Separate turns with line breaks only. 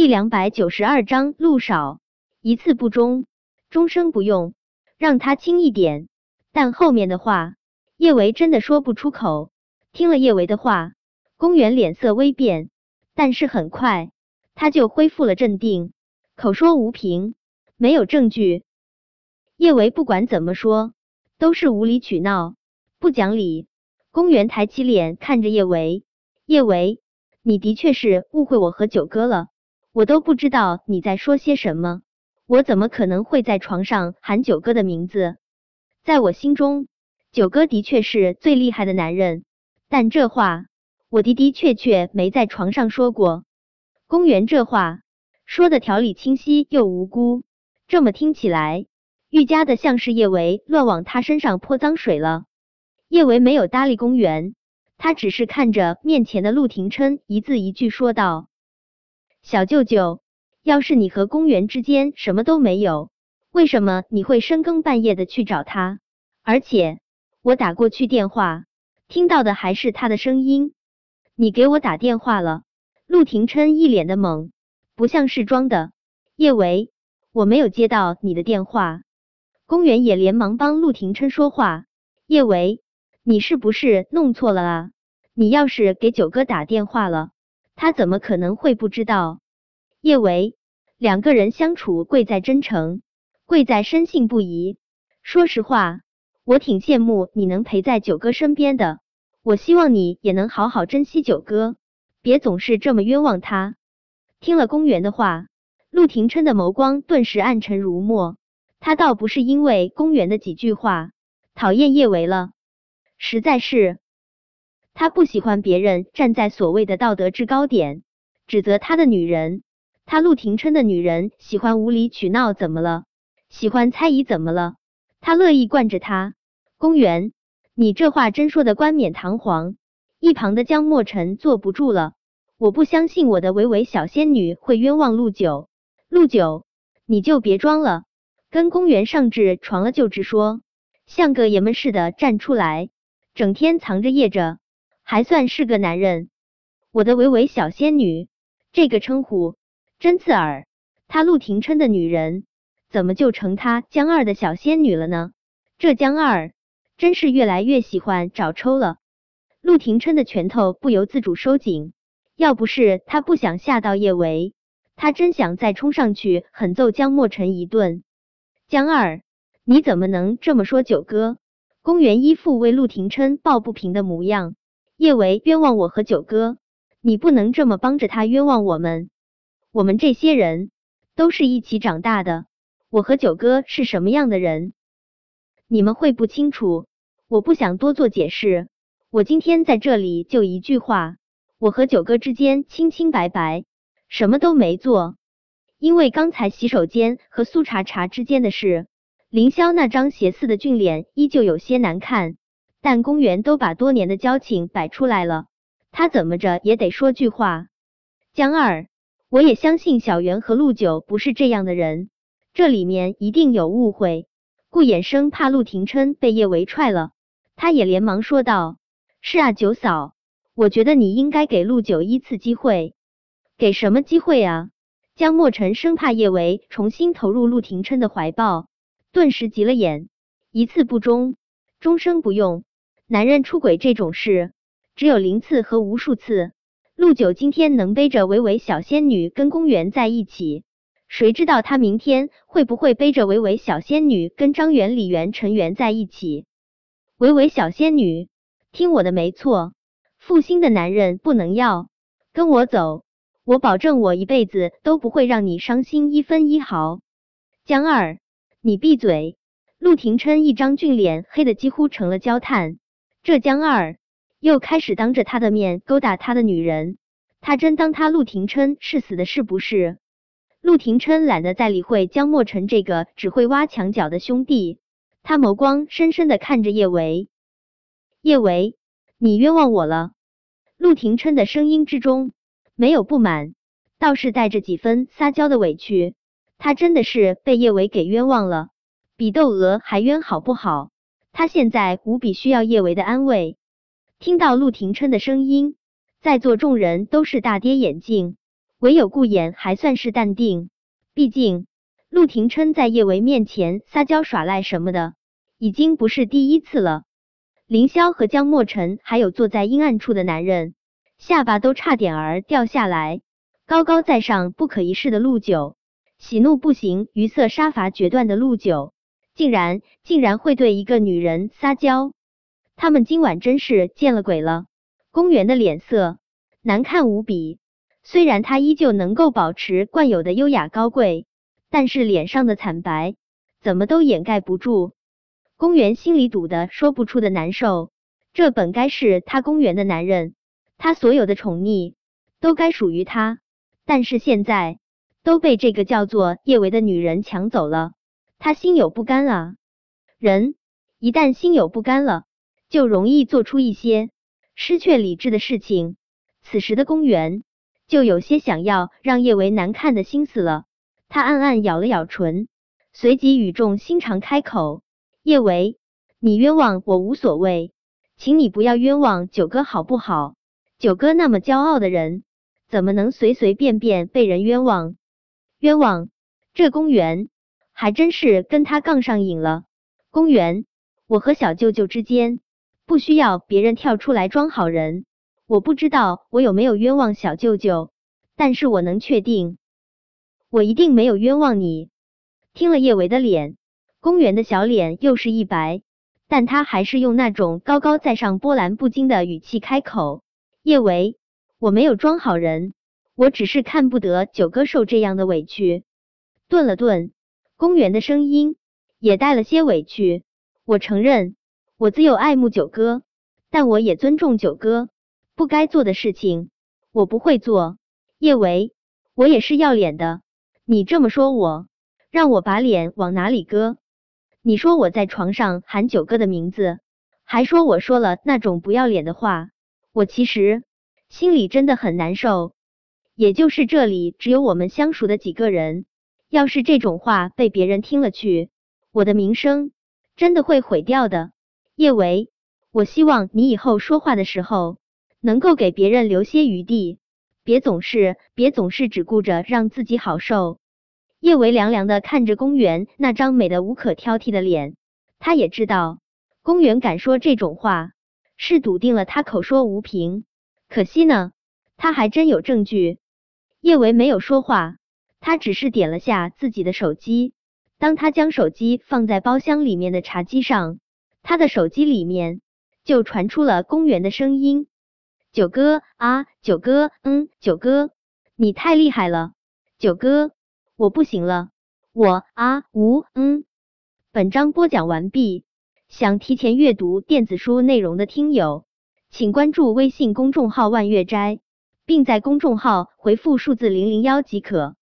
第两百九十二章路少，一次不忠，终生不用，让他轻一点。但后面的话，叶维真的说不出口。听了叶维的话，公园脸色微变，但是很快他就恢复了镇定，口说无凭，没有证据。叶维不管怎么说，都是无理取闹，不讲理。公园抬起脸看着叶维，叶维，你的确是误会我和九哥了。我都不知道你在说些什么，我怎么可能会在床上喊九哥的名字？在我心中，九哥的确是最厉害的男人，但这话我的的确确没在床上说过。公园这话说的条理清晰又无辜，这么听起来，愈加的像是叶维乱往他身上泼脏水了。叶维没有搭理公园，他只是看着面前的陆廷琛，一字一句说道。小舅舅，要是你和公园之间什么都没有，为什么你会深更半夜的去找他？而且我打过去电话，听到的还是他的声音。你给我打电话了？陆廷琛一脸的懵，不像是装的。叶维，我没有接到你的电话。公园也连忙帮陆廷琛说话。叶维，你是不是弄错了啊？你要是给九哥打电话了？他怎么可能会不知道？叶维，两个人相处贵在真诚，贵在深信不疑。说实话，我挺羡慕你能陪在九哥身边的。我希望你也能好好珍惜九哥，别总是这么冤枉他。听了公园的话，陆廷琛的眸光顿时暗沉如墨。他倒不是因为公园的几句话讨厌叶维了，实在是。他不喜欢别人站在所谓的道德制高点指责他的女人。他陆廷琛的女人喜欢无理取闹，怎么了？喜欢猜疑，怎么了？他乐意惯着他。公园，你这话真说的冠冕堂皇。一旁的江莫尘坐不住了。我不相信我的维维小仙女会冤枉陆九。陆九，你就别装了，跟公园上至床了就直说，像个爷们似的站出来，整天藏着掖着。还算是个男人，我的维维小仙女这个称呼真刺耳。他陆廷琛的女人怎么就成他江二的小仙女了呢？这江二真是越来越喜欢找抽了。陆廷琛的拳头不由自主收紧，要不是他不想吓到叶维，他真想再冲上去狠揍江莫尘一顿。江二，你怎么能这么说九哥？公园一副为陆廷琛抱不平的模样。叶维冤枉我和九哥，你不能这么帮着他冤枉我们。我们这些人都是一起长大的，我和九哥是什么样的人，你们会不清楚。我不想多做解释，我今天在这里就一句话：我和九哥之间清清白白，什么都没做。因为刚才洗手间和苏茶茶之间的事，凌霄那张邪似的俊脸依旧有些难看。但公园都把多年的交情摆出来了，他怎么着也得说句话。江二，我也相信小袁和陆九不是这样的人，这里面一定有误会。顾衍生怕陆廷琛被叶维踹了，他也连忙说道：“是啊，九嫂，我觉得你应该给陆九一次机会。给什么机会啊？”江莫尘生怕叶维重新投入陆廷琛的怀抱，顿时急了眼。一次不忠，终生不用。男人出轨这种事，只有零次和无数次。陆九今天能背着维维小仙女跟公园在一起，谁知道他明天会不会背着维维小仙女跟张元、李元、陈元在一起？维维小仙女，听我的没错，负心的男人不能要，跟我走，我保证我一辈子都不会让你伤心一分一毫。江二，你闭嘴！陆廷琛一张俊脸黑的几乎成了焦炭。这江二又开始当着他的面勾搭他的女人，他真当他陆廷琛是死的，是不是？陆廷琛懒得再理会江莫尘这个只会挖墙脚的兄弟，他眸光深深的看着叶维。叶维，你冤枉我了。陆廷琛的声音之中没有不满，倒是带着几分撒娇的委屈。他真的是被叶维给冤枉了，比窦娥还冤，好不好？他现在无比需要叶维的安慰。听到陆廷琛的声音，在座众人都是大跌眼镜。唯有顾衍还算是淡定，毕竟陆廷琛在叶维面前撒娇耍赖什么的，已经不是第一次了。凌霄和江墨尘还有坐在阴暗处的男人，下巴都差点儿掉下来。高高在上、不可一世的陆九，喜怒不形于色、杀伐决断的陆九，竟然竟然会对一个女人撒娇。他们今晚真是见了鬼了。公园的脸色难看无比。虽然他依旧能够保持惯有的优雅高贵，但是脸上的惨白怎么都掩盖不住。公园心里堵得说不出的难受。这本该是他公园的男人，他所有的宠溺都该属于他，但是现在都被这个叫做叶维的女人抢走了，他心有不甘啊！人一旦心有不甘了，就容易做出一些失去理智的事情。此时的公园。就有些想要让叶维难看的心思了。他暗暗咬了咬唇，随即语重心长开口：“叶维，你冤枉我无所谓，请你不要冤枉九哥好不好？九哥那么骄傲的人，怎么能随随便便被人冤枉？冤枉？这公园还真是跟他杠上瘾了。公园，我和小舅舅之间不需要别人跳出来装好人。”我不知道我有没有冤枉小舅舅，但是我能确定，我一定没有冤枉你。听了叶维的脸，公园的小脸又是一白，但他还是用那种高高在上、波澜不惊的语气开口：“叶维，我没有装好人，我只是看不得九哥受这样的委屈。”顿了顿，公园的声音也带了些委屈：“我承认，我自幼爱慕九哥，但我也尊重九哥。”不该做的事情，我不会做。叶维，我也是要脸的。你这么说，我让我把脸往哪里搁？你说我在床上喊九哥的名字，还说我说了那种不要脸的话，我其实心里真的很难受。也就是这里只有我们相熟的几个人，要是这种话被别人听了去，我的名声真的会毁掉的。叶维，我希望你以后说话的时候。能够给别人留些余地，别总是别总是只顾着让自己好受。叶维凉凉的看着公园那张美的无可挑剔的脸，他也知道公园敢说这种话，是笃定了他口说无凭。可惜呢，他还真有证据。叶维没有说话，他只是点了下自己的手机。当他将手机放在包厢里面的茶几上，他的手机里面就传出了公园的声音。九哥啊，九哥，嗯，九哥，你太厉害了，九哥，我不行了，我啊，无，嗯。本章播讲完毕，想提前阅读电子书内容的听友，请关注微信公众号万月斋，并在公众号回复数字零零幺即可。